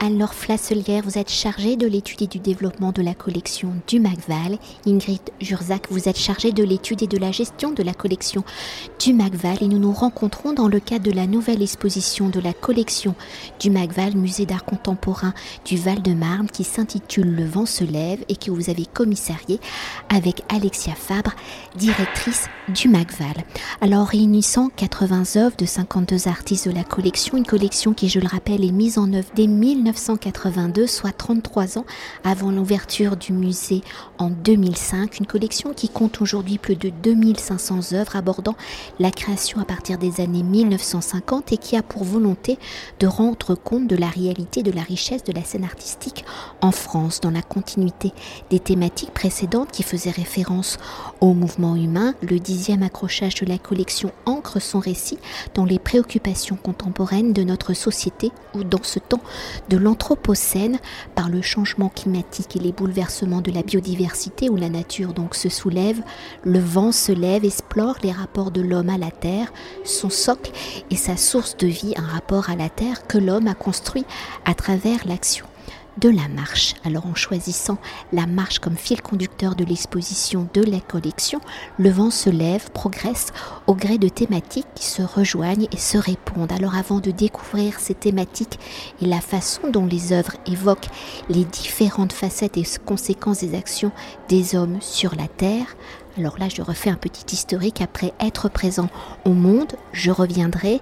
alors Flasselière, vous êtes chargée de l'étude et du développement de la collection du MacVal. Ingrid Jurzac, vous êtes chargée de l'étude et de la gestion de la collection du MacVal et nous nous rencontrons dans le cadre de la nouvelle exposition de la collection du MacVal, musée d'art contemporain du Val-de-Marne qui s'intitule Le vent se lève et que vous avez commissarié avec Alexia Fabre, directrice du MacVal. Alors réunissant 80 œuvres de 52 artistes de la collection, une collection qui je le rappelle est mise en œuvre dès 1000 1982, soit 33 ans avant l'ouverture du musée en 2005. Une collection qui compte aujourd'hui plus de 2500 œuvres abordant la création à partir des années 1950 et qui a pour volonté de rendre compte de la réalité de la richesse de la scène artistique en France, dans la continuité des thématiques précédentes qui faisaient référence au mouvement humain. Le dixième accrochage de la collection ancre son récit dans les préoccupations contemporaines de notre société ou dans ce temps de l'Anthropocène par le changement climatique et les bouleversements de la biodiversité où la nature donc se soulève, le vent se lève, explore les rapports de l'homme à la terre, son socle et sa source de vie, un rapport à la terre que l'homme a construit à travers l'action de la marche. Alors en choisissant la marche comme fil conducteur de l'exposition de la collection, le vent se lève, progresse au gré de thématiques qui se rejoignent et se répondent. Alors avant de découvrir ces thématiques et la façon dont les œuvres évoquent les différentes facettes et conséquences des actions des hommes sur la Terre, alors là, je refais un petit historique. Après être présent au monde, je reviendrai.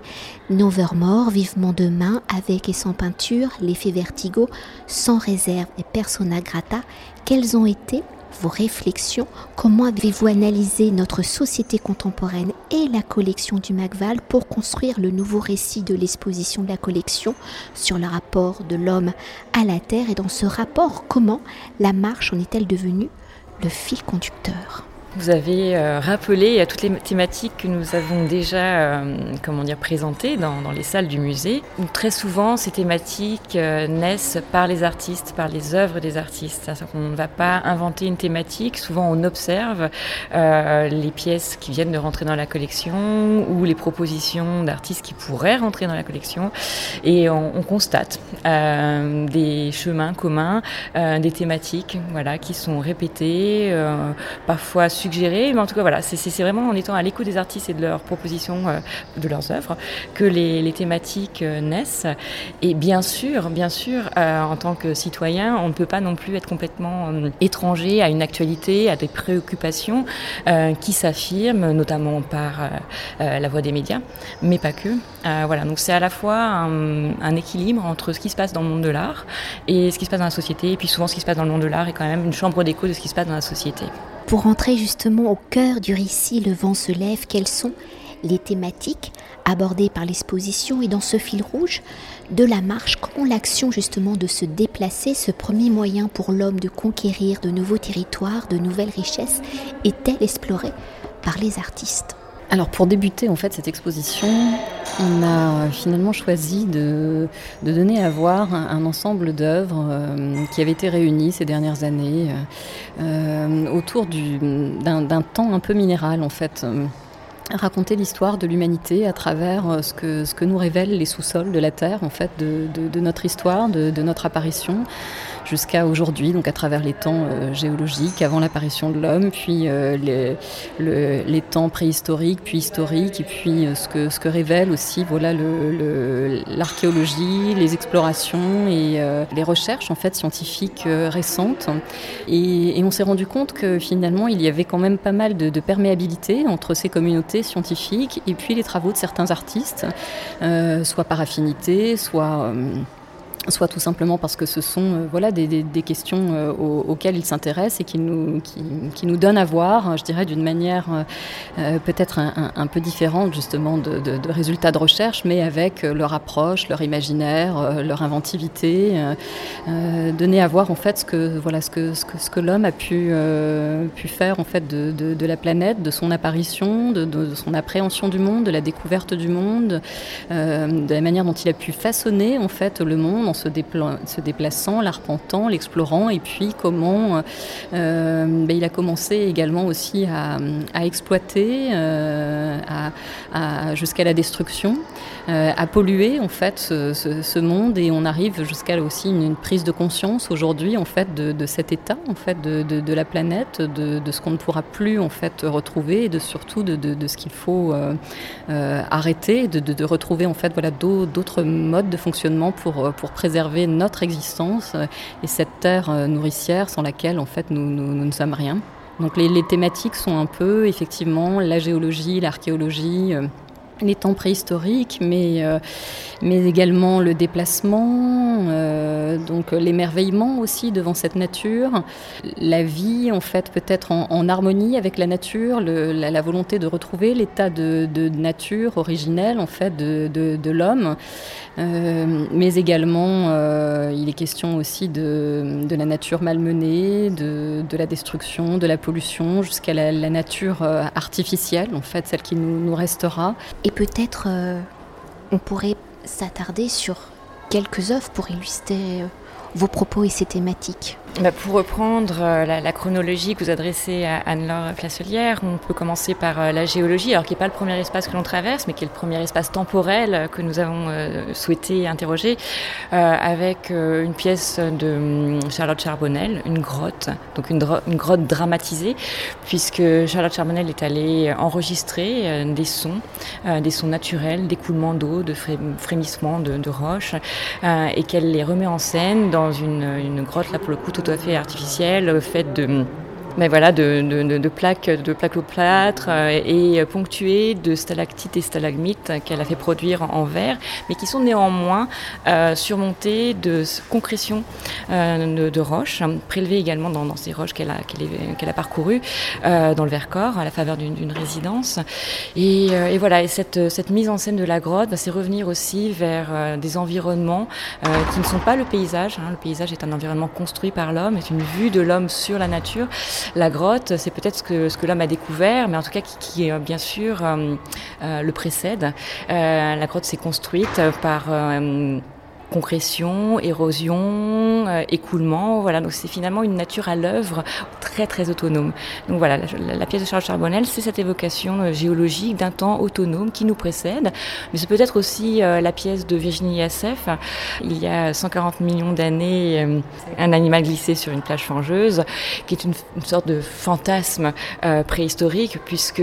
Nevermore, vivement demain, avec et sans peinture, l'effet vertigo, sans réserve et persona grata. Quelles ont été vos réflexions? Comment avez-vous analysé notre société contemporaine et la collection du Macval pour construire le nouveau récit de l'exposition de la collection sur le rapport de l'homme à la Terre? Et dans ce rapport, comment la marche en est-elle devenue le fil conducteur? Vous avez euh, rappelé à toutes les thématiques que nous avons déjà euh, comment dire, présentées dans, dans, les salles du musée, où très souvent ces thématiques euh, naissent par les artistes, par les œuvres des artistes. Qu'on ne va pas inventer une thématique, souvent on observe les pièces qui viennent de rentrer dans la collection ou les propositions d'artistes qui pourraient rentrer dans la collection et on, on constate des chemins communs, des thématiques voilà, qui sont répétées, parfois mais en tout cas voilà, c'est vraiment en étant à l'écoute des artistes et de leurs propositions, euh, de leurs œuvres, que les, thématiques euh, naissent. Et bien sûr, bien sûr, euh, en tant que citoyen, on ne peut pas non plus être complètement étranger à une actualité, à des préoccupations qui s'affirment, notamment par la voix des médias, mais pas que. voilà, donc c'est à la fois un, un, équilibre entre ce qui se passe dans le monde de l'art et ce qui se passe dans la société, et puis souvent ce qui se passe dans le monde de l'art est quand même une chambre d'écho de ce qui se passe dans la société. Pour entrer justement au cœur du récit Le vent se lève, quelles sont les thématiques abordées par l'exposition et dans ce fil rouge de la marche, comment l'action justement de se déplacer, ce premier moyen pour l'homme de conquérir de nouveaux territoires, de nouvelles richesses, est-elle explorée par les artistes? Alors pour débuter en fait cette exposition, on a finalement choisi de, donner à voir un, ensemble d'œuvres euh, qui avaient été réunies ces dernières années euh, autour d'un temps un peu minéral en fait raconter l'histoire de l'humanité à travers euh, ce que, ce que nous révèlent les sous-sols de la Terre, en fait, de, notre histoire, de, notre apparition jusqu'à aujourd'hui, donc à travers les temps euh, géologiques, avant l'apparition de l'homme, puis euh, les, temps préhistoriques, puis historiques, et puis ce, que, ce que révèle aussi voilà, l'archéologie, les explorations et les recherches en fait, scientifiques récentes. Et, on s'est rendu compte que finalement, il y avait quand même pas mal de, perméabilité entre ces communautés scientifique et puis les travaux de certains artistes, euh, soit par affinité, soit euh, soit tout simplement parce que ce sont euh, voilà, des, questions euh, auxquelles ils s'intéressent et qui nous, qui, nous donnent à voir, je dirais, d'une manière euh, peut-être un, peu différente justement de, de, de, résultats de recherche, mais avec leur approche, leur imaginaire, leur inventivité, donner à voir en fait ce que, voilà, ce que, ce que, ce que l'homme a pu, pu faire en fait de, de, la planète, de son apparition, de, son appréhension du monde, de la découverte du monde, de la manière dont il a pu façonner en fait le monde se, déplaçant, l'arpentant, l'explorant, et puis comment euh, ben, il a commencé également aussi à, exploiter euh, jusqu'à la destruction. à polluer en fait ce, monde et on arrive jusqu'à aussi une, prise de conscience aujourd'hui en fait de, cet état en fait de, la planète, de, ce qu'on ne pourra plus en fait retrouver et de surtout de, ce qu'il faut arrêter, de, retrouver en fait voilà d'autres modes de fonctionnement pour, pour préserver notre existence et cette terre nourricière sans laquelle en fait nous, ne sommes rien. Donc les, thématiques sont un peu effectivement la géologie, l'archéologie, euh, les temps préhistoriques, mais, euh, mais également le déplacement, euh, donc l'émerveillement aussi devant cette nature, la vie en fait peut-être en, harmonie avec la nature, la, volonté de retrouver l'état de, nature originelle en fait de, l'homme. Euh, mais également, il est question aussi de, la nature malmenée, de, la destruction, de la pollution, jusqu'à la, nature artificielle, en fait, celle qui nous restera. Et peut-être on pourrait s'attarder sur quelques œuvres pour illustrer vos propos et ces thématiques. Bah, pour reprendre euh, la, chronologie que vous adressez à Anne-Laure Flasselière, on peut commencer par euh, la géologie, alors qui n'est pas le premier espace que l'on traverse, mais qui est le premier espace temporel que nous avons euh, souhaité interroger, avec une pièce de hum, Charlotte Charbonnel, une grotte, donc une, grotte dramatisée, puisque Charlotte Charbonnel est allée enregistrer des sons, des sons naturels, d'écoulement d'eau, de frémissements de, roches, et qu'elle les remet en scène dans une, grotte, là pour le coup, à fait artificielle, fait de mais voilà, de, de, de, plaques, de plaques au plâtre euh, et ponctuées de stalactites et stalagmites qu'elle a fait produire en, verre, mais qui sont néanmoins euh, surmontées de concrétions euh, de, roches, prélevées également dans, dans ces roches qu'elle a, qu'elle a parcourues dans le Vercors à la faveur d'une résidence. Et, et, voilà, et cette, cette mise en scène de la grotte, c'est revenir aussi vers des environnements qui ne sont pas le paysage. Hein. Le paysage est un environnement construit par l'homme, est une vue de l'homme sur la nature. La grotte, c'est peut-être ce que, ce que l'homme a découvert, mais en tout cas qui, qui euh, bien sûr euh, euh, le précède. la grotte s'est construite par concrétion, érosion, euh, écoulement. Voilà, donc c'est finalement une nature à l'œuvre très très autonome. Donc voilà, la, pièce de Charles Charbonnel, c'est cette évocation euh, géologique d'un temps autonome qui nous précède. Mais c'est peut-être aussi euh, la pièce de Virginie Yassef. Il y a 140 millions d'années, un animal glissé sur une plage fangeuse, qui est une, sorte de fantasme préhistorique, puisque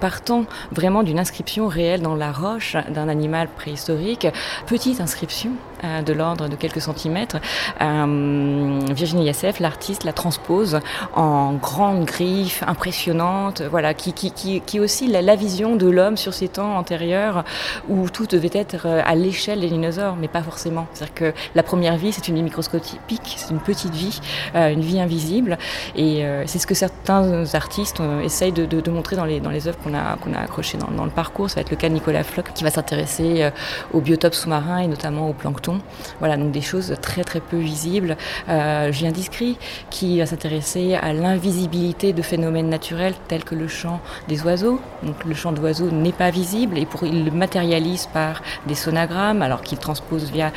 partant vraiment d'une inscription réelle dans la roche d'un animal préhistorique, petite inscription de l'ordre de quelques centimètres, euh, Virginie Yassef, l'artiste, la transpose en grande griffe impressionnante, voilà, qui, qui, qui, qui aussi la, vision de l'homme sur ces temps antérieurs où tout devait être euh, à l'échelle des dinosaures, mais pas forcément. C'est-à-dire que la première vie, c'est une vie microscopique, c'est une petite vie, une vie invisible, et c'est ce que certains artistes essayent de, montrer dans les, dans les œuvres qu'on a, a accrochées dans, le parcours. Ça va être le cas de Nicolas Floch, qui va s'intéresser aux biotopes sous-marins et notamment au plancton voilà, donc des choses très très peu visibles. Euh, Julien Discrit qui va s'intéresser à l'invisibilité de phénomènes naturels tels que le chant des oiseaux. Donc le chant d'oiseaux n'est pas visible et pour, il le matérialise par des sonagrammes alors qu'il transpose via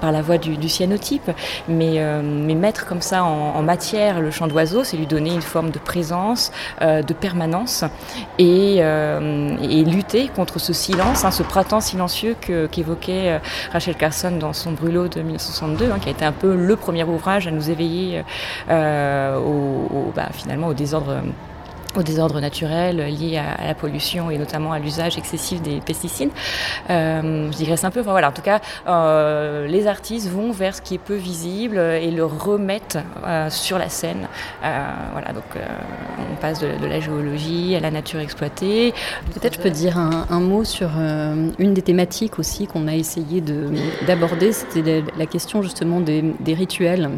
par la voie du, cyanotype. Mais, euh, mais, mettre comme ça en, matière le chant d'oiseaux, c'est lui donner une forme de présence, euh, de permanence et, euh, et, lutter contre ce silence, hein, ce printemps silencieux qu'évoquait Rachel Carson dans son brûlot de 1962, hein, qui a été un peu le premier ouvrage à nous éveiller au, bah, finalement au désordre au désordre naturel lié à, la pollution et notamment à l'usage excessif des pesticides. Euh, je digresse un peu. Enfin, voilà, en tout cas, euh, les artistes vont vers ce qui est peu visible et le remettent euh, sur la scène. Voilà, donc on passe de, la géologie à la nature exploitée. Peut-être je peux dire un, mot sur une des thématiques aussi qu'on a essayé d'aborder, c'était la, question justement des, des rituels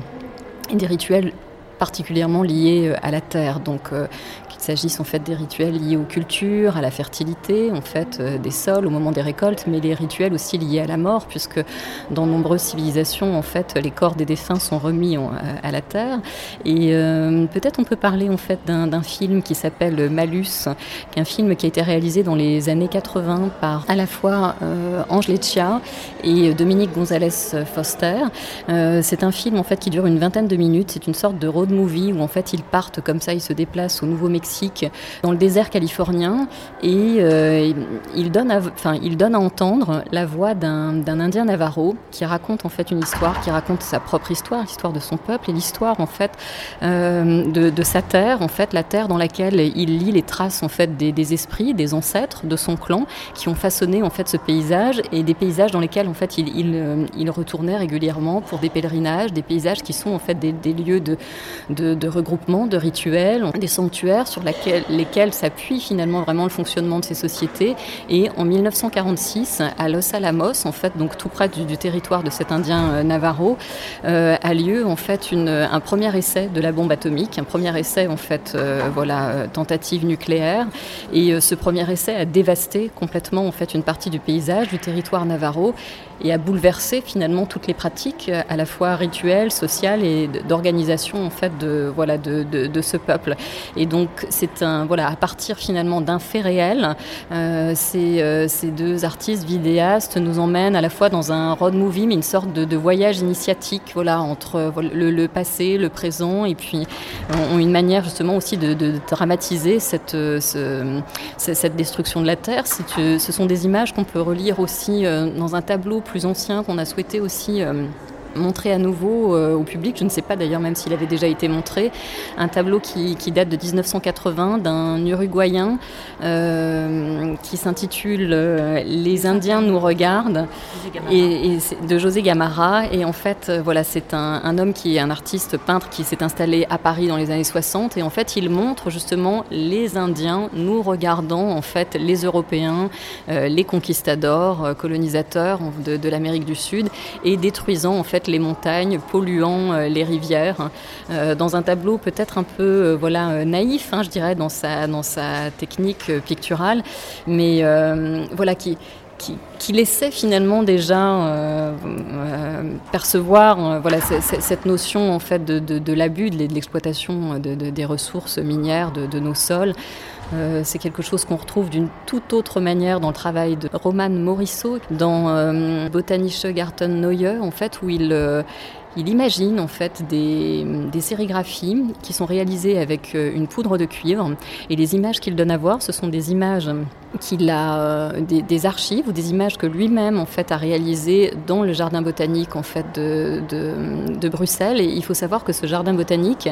et des rituels particulièrement liés à la terre, donc s'agisse en fait des rituels liés aux cultures, à la fertilité, en fait, euh, des sols au moment des récoltes, mais les rituels aussi liés à la mort, puisque dans nombreuses civilisations, en fait, les corps des défunts sont remis à la terre. Et euh, peut-être on peut parler en fait d'un film qui s'appelle Malus, qui est un film qui a été réalisé dans les années 80 par à la fois euh, Ange et Dominique Gonzalez Foster. Euh, c'est un film en fait qui dure une vingtaine de minutes. C'est une sorte de road movie où en fait ils partent comme ça, ils se déplacent au Nouveau-Mexique Dans le désert californien, et il, donne à, il donne à entendre la voix d'un Indien Navarro qui raconte en fait une histoire, qui raconte sa propre histoire, l'histoire de son peuple et l'histoire en fait de, de, sa terre, en fait la terre dans laquelle il lit les traces en fait des, des esprits, des ancêtres de son clan qui ont façonné en fait ce paysage et des paysages dans lesquels en fait il, il, il retournait régulièrement pour des pèlerinages, des paysages qui sont en fait des, des lieux de, de, de, regroupement, de rituels, des sanctuaires sur laquelle, lesquels s'appuie finalement vraiment le fonctionnement de ces sociétés. Et en 1946, à Los Alamos, en fait, donc tout près du, territoire de cet Indien euh, Navarro, euh, a lieu en fait une, un premier essai de la bombe atomique, un premier essai en fait, euh, voilà, tentative nucléaire. Et ce premier essai a dévasté complètement en fait une partie du paysage, du territoire navarro et a bouleversé finalement toutes les pratiques à la fois rituelles, sociales et d'organisation en fait de voilà de, de, de, ce peuple. Et donc c'est un voilà à partir finalement d'un fait réel, euh, ces, euh, ces deux artistes vidéastes nous emmènent à la fois dans un road movie mais une sorte de, voyage initiatique voilà entre le, passé, le présent et puis ont une manière justement aussi de, dramatiser cette ce, cette destruction de la terre. Ce sont des images qu'on peut relire aussi dans un tableau plus ancien qu'on a souhaité aussi euh, montrer à nouveau euh, au public, je ne sais pas d'ailleurs même s'il avait déjà été montré, un tableau qui, qui date de 1980 d'un Uruguayen euh, qui s'intitule euh, Les Indiens nous regardent. Et, et de José Gamarra. Et en fait voilà c'est un, un homme qui est un artiste peintre qui s'est installé à Paris dans les années 60 et en fait il montre justement les Indiens nous regardant en fait les Européens, euh, les conquistadors, colonisateurs de, de l'Amérique du Sud et détruisant en fait les montagnes, polluant euh, les rivières, euh, dans un tableau peut-être un peu euh, voilà, naïf, hein, je dirais, dans sa, dans sa technique picturale, mais voilà, qui, qui, qui laissait finalement déjà percevoir voilà, cette notion en fait de, de, l'abus, de l'exploitation de, de, des ressources minières de nos sols. Euh, c'est quelque chose qu'on retrouve d'une toute autre manière dans le travail de Roman Morisseau, dans euh, Botanische Garten Neue, en fait, où il, euh, il imagine en fait des, sérigraphies qui sont réalisées avec euh, une poudre de cuivre. Et les images qu'il donne à voir ce sont des images qu'il a euh, des, archives ou des images que lui-même en fait a réalisées dans le jardin botanique en fait de, Bruxelles. Et il faut savoir que ce jardin botanique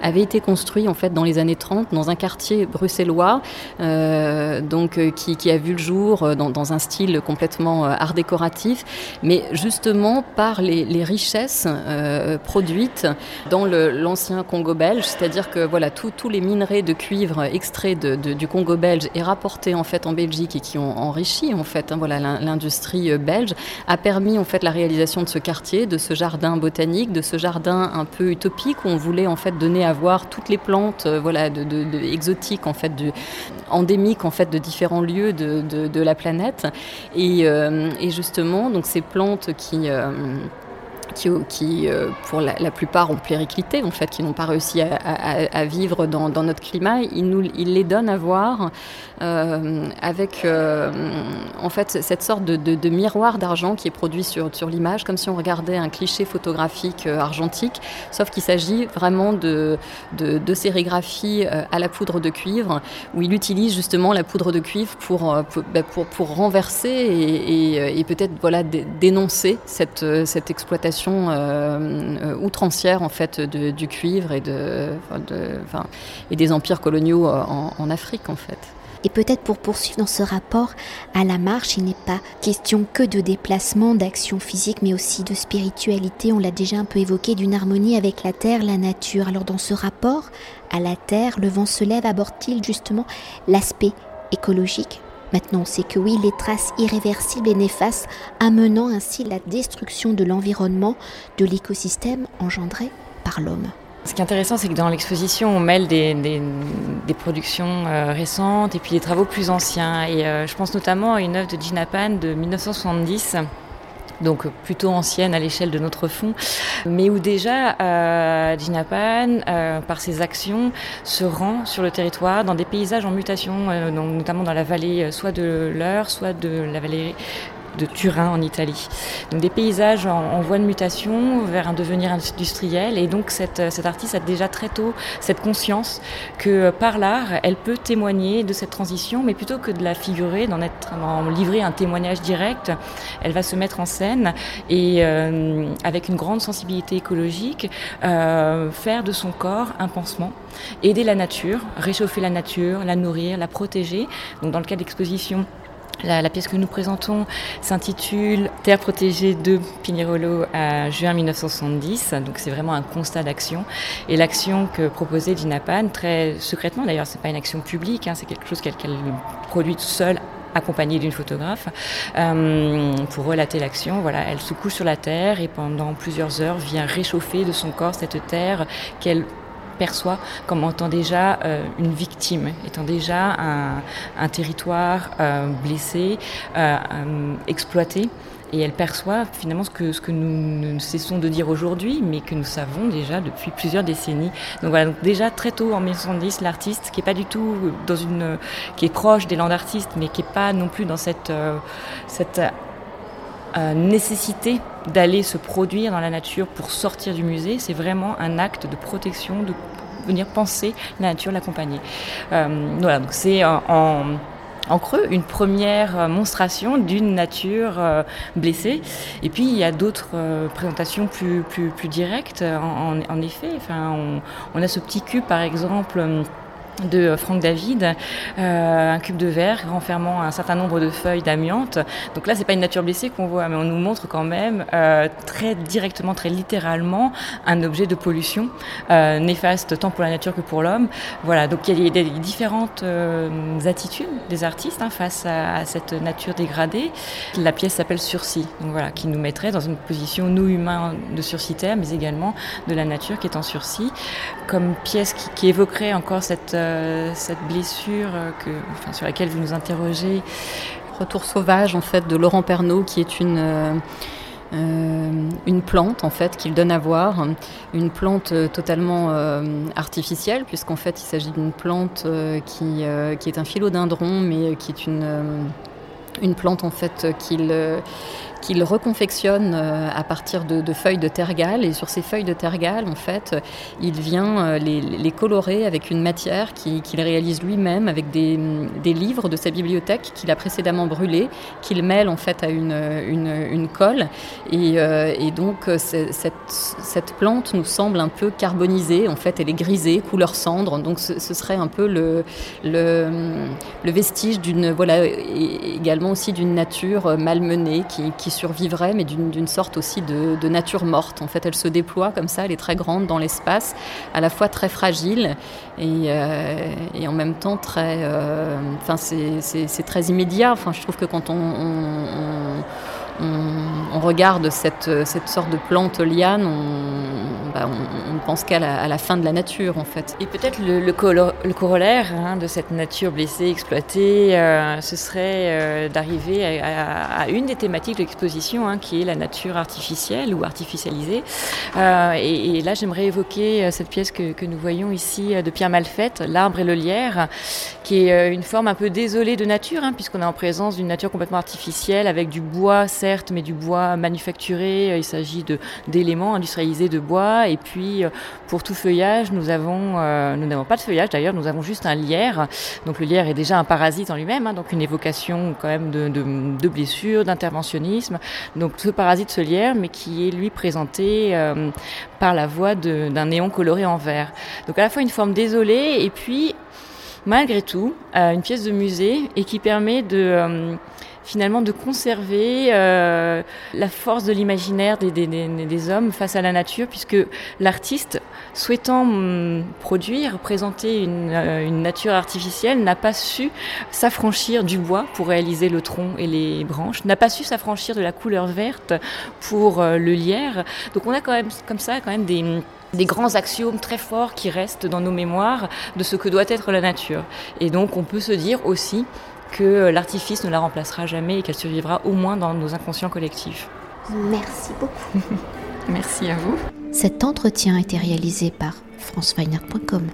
avait été construit en fait dans les années 30 dans un quartier bruxellois euh, donc qui, a vu le jour dans, un style complètement art décoratif. Mais justement par les richesses euh, produites dans l'ancien Congo belge, c'est-à-dire que voilà tous les minerais de cuivre extraits du Congo belge et rapportés en fait en Belgique et qui ont enrichi en fait hein, voilà l'industrie euh, belge a permis en fait la réalisation de ce quartier, de ce jardin botanique, de ce jardin un peu utopique où on voulait en fait donner à voir toutes les plantes euh, voilà exotiques en fait endémiques en fait de différents lieux de, la planète. Et, justement donc ces plantes qui qui, euh, pour la, plupart ont plériclité en fait qui n'ont pas réussi à, vivre dans, notre climat. Il les donne à voir euh, avec euh, en fait cette sorte de, miroir d'argent qui est produit sur, l'image comme si on regardait un cliché photographique argentique. Sauf qu'il s'agit vraiment de, sérigraphie à la poudre de cuivre où il utilise justement la poudre de cuivre pour, pour renverser et, peut-être voilà dénoncer cette exploitation euh, outrancière en fait de, du cuivre et, de, et des empires coloniaux en, en Afrique en fait. Et peut-être pour poursuivre dans ce rapport à la marche, il n'est pas question que de déplacement, d'action physique, mais aussi de spiritualité. On l'a déjà un peu évoqué, d'une harmonie avec la terre, la nature. Alors dans ce rapport à la terre, le vent se lève, aborde-t-il justement l'aspect écologique Maintenant, sait que oui, les traces irréversibles et néfastes, amenant ainsi la destruction de l'environnement, de l'écosystème engendré par l'homme. Ce qui est intéressant, c'est que dans l'exposition, on mêle des, des, des productions euh, récentes et puis des travaux plus anciens. Et euh, je pense notamment à une œuvre de Gina Pan de 1970 donc plutôt ancienne à l'échelle de notre fonds, mais où déjà euh, Gina Pan, euh, par ses actions, se rend sur le territoire dans des paysages en mutation, euh, notamment dans la vallée euh, soit de l'Eure, soit de la vallée de Turin en Italie. Donc des paysages en, voie de mutation vers un devenir industriel. Et donc cette, cette artiste a déjà très tôt cette conscience que par l'art, elle peut témoigner de cette transition, mais plutôt que de la figurer, d'en être, livrer un témoignage direct, elle va se mettre en scène et euh, avec une grande sensibilité écologique, euh, faire de son corps un pansement, aider la nature, réchauffer la nature, la nourrir, la protéger. Donc dans le cas d'exposition, la, pièce que nous présentons s'intitule Terre protégée de Pignarolo à juin 1970. Donc c'est vraiment un constat d'action. Et l'action que proposait Gina Pan, très secrètement d'ailleurs, c'est pas une action publique, hein, c'est quelque chose qu'elle produit seule accompagnée d'une photographe, euh, pour relater l'action. Voilà, elle se couche sur la terre et pendant plusieurs heures vient réchauffer de son corps cette terre qu'elle perçoit comme étant déjà euh, une victime, étant déjà un, territoire euh, blessé, exploité et elle perçoit finalement ce que, ce que nous ne cessons de dire aujourd'hui, mais que nous savons déjà depuis plusieurs décennies. Donc voilà, donc déjà très tôt en 1970, l'artiste qui est pas du tout dans une, qui est proche des landes d'artistes, mais qui est pas non plus dans cette, euh, cette euh, nécessité d'aller se produire dans la nature pour sortir du musée, c'est vraiment un acte de protection, de venir penser la nature, l'accompagner. Euh, voilà, donc c'est en creux une première euh, monstration d'une nature euh, blessée. Et puis il y a d'autres présentations plus, plus, plus directes, en, effet. Enfin, on, on, a ce petit cube, par exemple de Franck David, euh, un cube de verre renfermant un certain nombre de feuilles d'amiante. Donc là, c'est pas une nature blessée qu'on voit, mais on nous montre quand même euh, très directement, très littéralement, un objet de pollution euh, néfaste tant pour la nature que pour l'homme. Voilà, donc il y a différentes attitudes des artistes hein, face à, cette nature dégradée. La pièce s'appelle Sursis, donc voilà, qui nous mettrait dans une position nous humains de sursis-terre, mais également de la nature qui est en sursis, comme pièce qui évoquerait encore cette euh, cette blessure euh, sur laquelle vous nous interrogez. Retour sauvage en fait de Laurent Pernaud qui est une euh, une plante en fait qu'il donne à voir, une plante totalement artificielle puisqu'en fait il s'agit d'une plante qui, qui est un philodendron mais qui est une une plante en fait qu'il qu'il reconfectionne euh, à partir de, feuilles de tergale. Et sur ces feuilles de tergale, en fait, il vient euh, les, colorer avec une matière qu'il réalise lui-même avec des, livres de sa bibliothèque qu'il a précédemment brûlés, qu'il mêle en fait à une, colle. Et, euh, donc cette, plante nous semble un peu carbonisée. En fait, elle est grisée, couleur cendre. Donc ce, serait un peu le vestige d'une voilà également aussi d'une nature malmenée qui, qui survivrait, mais d'une sorte aussi de, nature morte. En fait, elle se déploie comme ça, elle est très grande dans l'espace, à la fois très fragile et, euh, en même temps très. Euh, enfin, c'est très immédiat. Enfin, je trouve que quand on on, regarde cette, cette, sorte de plante liane, on, bah, on, pense qu'à la, fin de la nature en fait. Et peut-être le, corollaire hein, de cette nature blessée, exploitée, euh, ce serait euh, d'arriver à, une des thématiques de l'exposition, hein, qui est la nature artificielle ou artificialisée. Euh, et, là, j'aimerais évoquer cette pièce que, que, nous voyons ici de Pierre Malfette, L'arbre et le lierre, qui est une forme un peu désolée de nature, hein, puisqu'on est en présence d'une nature complètement artificielle avec du bois, mais du bois manufacturé. Euh, il s'agit d'éléments industrialisés de bois. Et puis, euh, pour tout feuillage, nous avons, euh, nous n'avons pas de feuillage d'ailleurs, nous avons juste un lierre. Donc le lierre est déjà un parasite en lui-même, hein, donc une évocation quand même de, de, blessures, d'interventionnisme. Donc ce parasite, ce lierre, mais qui est lui présenté par la voie d'un néon coloré en vert. Donc à la fois une forme désolée et puis malgré tout une pièce de musée et qui permet de finalement de conserver euh, la force de l'imaginaire des, hommes face à la nature, puisque l'artiste, souhaitant hum, produire, présenter une, euh, une nature artificielle, n'a pas su s'affranchir du bois pour réaliser le tronc et les branches, n'a pas su s'affranchir de la couleur verte pour euh, le lierre. Donc on a quand même comme ça quand même des grands axiomes très forts qui restent dans nos mémoires de ce que doit être la nature. Et donc on peut se dire aussi que l'artifice ne la remplacera jamais et qu'elle survivra au moins dans nos inconscients collectifs. Merci beaucoup. Merci à vous. Cet entretien a été réalisé par franceweiner.com.